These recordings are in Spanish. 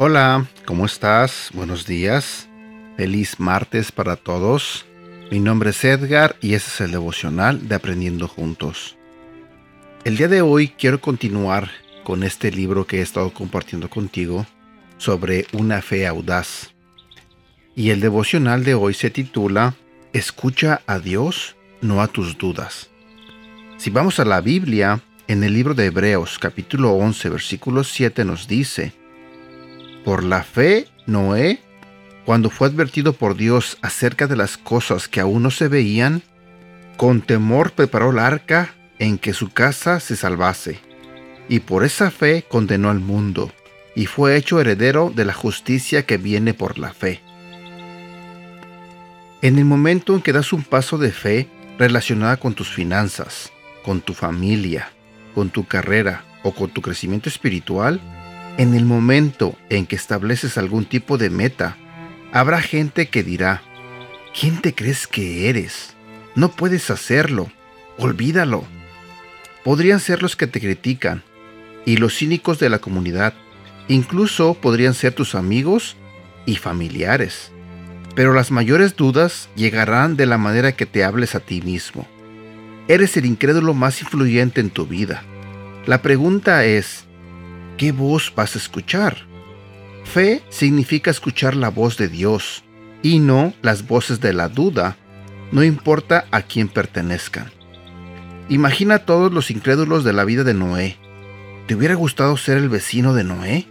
Hola, ¿cómo estás? Buenos días. Feliz martes para todos. Mi nombre es Edgar y este es el devocional de Aprendiendo Juntos. El día de hoy quiero continuar con este libro que he estado compartiendo contigo sobre una fe audaz. Y el devocional de hoy se titula Escucha a Dios, no a tus dudas. Si vamos a la Biblia, en el libro de Hebreos capítulo 11 versículo 7 nos dice, Por la fe, Noé, cuando fue advertido por Dios acerca de las cosas que aún no se veían, con temor preparó el arca en que su casa se salvase, y por esa fe condenó al mundo, y fue hecho heredero de la justicia que viene por la fe. En el momento en que das un paso de fe relacionada con tus finanzas, con tu familia, con tu carrera o con tu crecimiento espiritual, en el momento en que estableces algún tipo de meta, habrá gente que dirá, ¿quién te crees que eres? No puedes hacerlo, olvídalo podrían ser los que te critican y los cínicos de la comunidad. Incluso podrían ser tus amigos y familiares. Pero las mayores dudas llegarán de la manera que te hables a ti mismo. Eres el incrédulo más influyente en tu vida. La pregunta es, ¿qué voz vas a escuchar? Fe significa escuchar la voz de Dios y no las voces de la duda, no importa a quién pertenezcan. Imagina a todos los incrédulos de la vida de Noé. ¿Te hubiera gustado ser el vecino de Noé?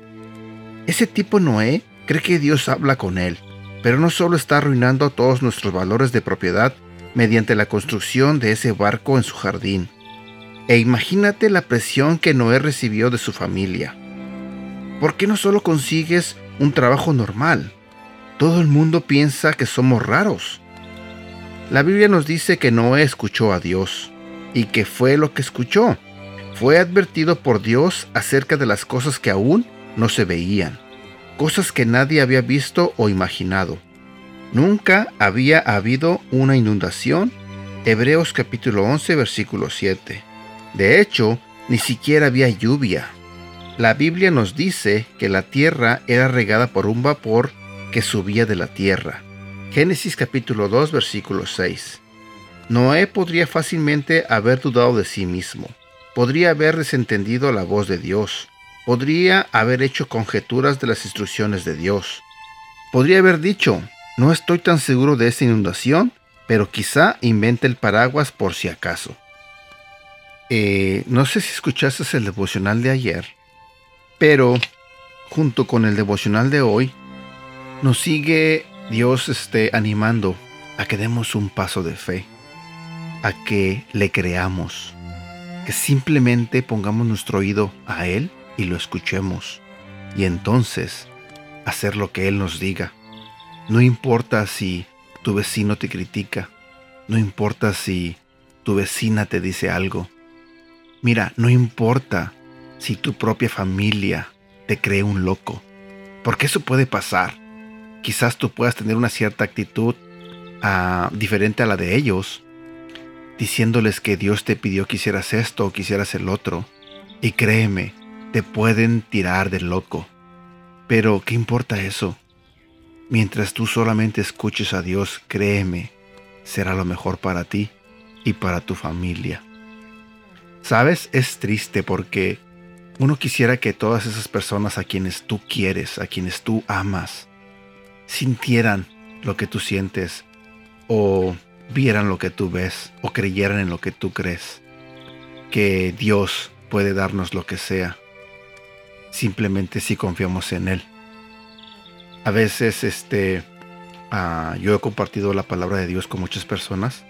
Ese tipo Noé cree que Dios habla con él, pero no solo está arruinando todos nuestros valores de propiedad mediante la construcción de ese barco en su jardín. E imagínate la presión que Noé recibió de su familia. ¿Por qué no solo consigues un trabajo normal? Todo el mundo piensa que somos raros. La Biblia nos dice que Noé escuchó a Dios. ¿Y qué fue lo que escuchó? Fue advertido por Dios acerca de las cosas que aún no se veían, cosas que nadie había visto o imaginado. Nunca había habido una inundación. Hebreos capítulo 11 versículo 7. De hecho, ni siquiera había lluvia. La Biblia nos dice que la tierra era regada por un vapor que subía de la tierra. Génesis capítulo 2 versículo 6. Noé podría fácilmente haber dudado de sí mismo, podría haber desentendido la voz de Dios, podría haber hecho conjeturas de las instrucciones de Dios, podría haber dicho, no estoy tan seguro de esta inundación, pero quizá invente el paraguas por si acaso. Eh, no sé si escuchaste el devocional de ayer, pero junto con el devocional de hoy, nos sigue Dios este, animando a que demos un paso de fe a que le creamos, que simplemente pongamos nuestro oído a Él y lo escuchemos, y entonces hacer lo que Él nos diga. No importa si tu vecino te critica, no importa si tu vecina te dice algo. Mira, no importa si tu propia familia te cree un loco, porque eso puede pasar. Quizás tú puedas tener una cierta actitud ah, diferente a la de ellos, diciéndoles que Dios te pidió que hicieras esto o que hicieras el otro. Y créeme, te pueden tirar de loco. Pero, ¿qué importa eso? Mientras tú solamente escuches a Dios, créeme, será lo mejor para ti y para tu familia. Sabes, es triste porque uno quisiera que todas esas personas a quienes tú quieres, a quienes tú amas, sintieran lo que tú sientes o vieran lo que tú ves o creyeran en lo que tú crees. Que Dios puede darnos lo que sea. Simplemente si confiamos en Él. A veces este, ah, yo he compartido la palabra de Dios con muchas personas.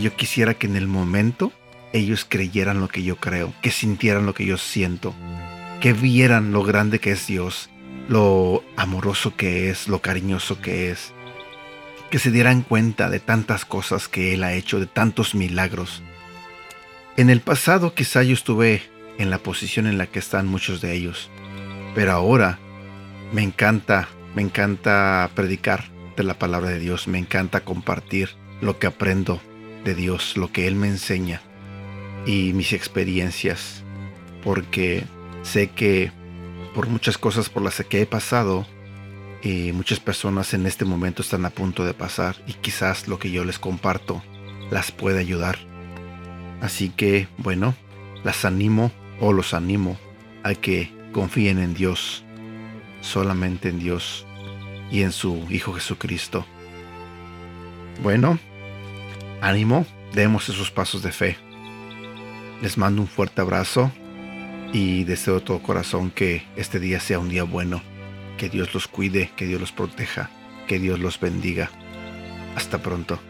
Yo quisiera que en el momento ellos creyeran lo que yo creo, que sintieran lo que yo siento, que vieran lo grande que es Dios, lo amoroso que es, lo cariñoso que es, que se dieran cuenta de tantas cosas que Él ha hecho, de tantos milagros. En el pasado quizá yo estuve en la posición en la que están muchos de ellos, pero ahora Me encanta, me encanta predicar de la palabra de Dios, me encanta compartir lo que aprendo de Dios, lo que Él me enseña y mis experiencias, porque sé que por muchas cosas por las que he pasado, y muchas personas en este momento están a punto de pasar y quizás lo que yo les comparto las puede ayudar. Así que, bueno, las animo o los animo a que confíen en Dios, solamente en Dios y en su Hijo Jesucristo. Bueno, ánimo, demos esos pasos de fe. Les mando un fuerte abrazo y deseo de todo corazón que este día sea un día bueno. Que Dios los cuide, que Dios los proteja, que Dios los bendiga. Hasta pronto.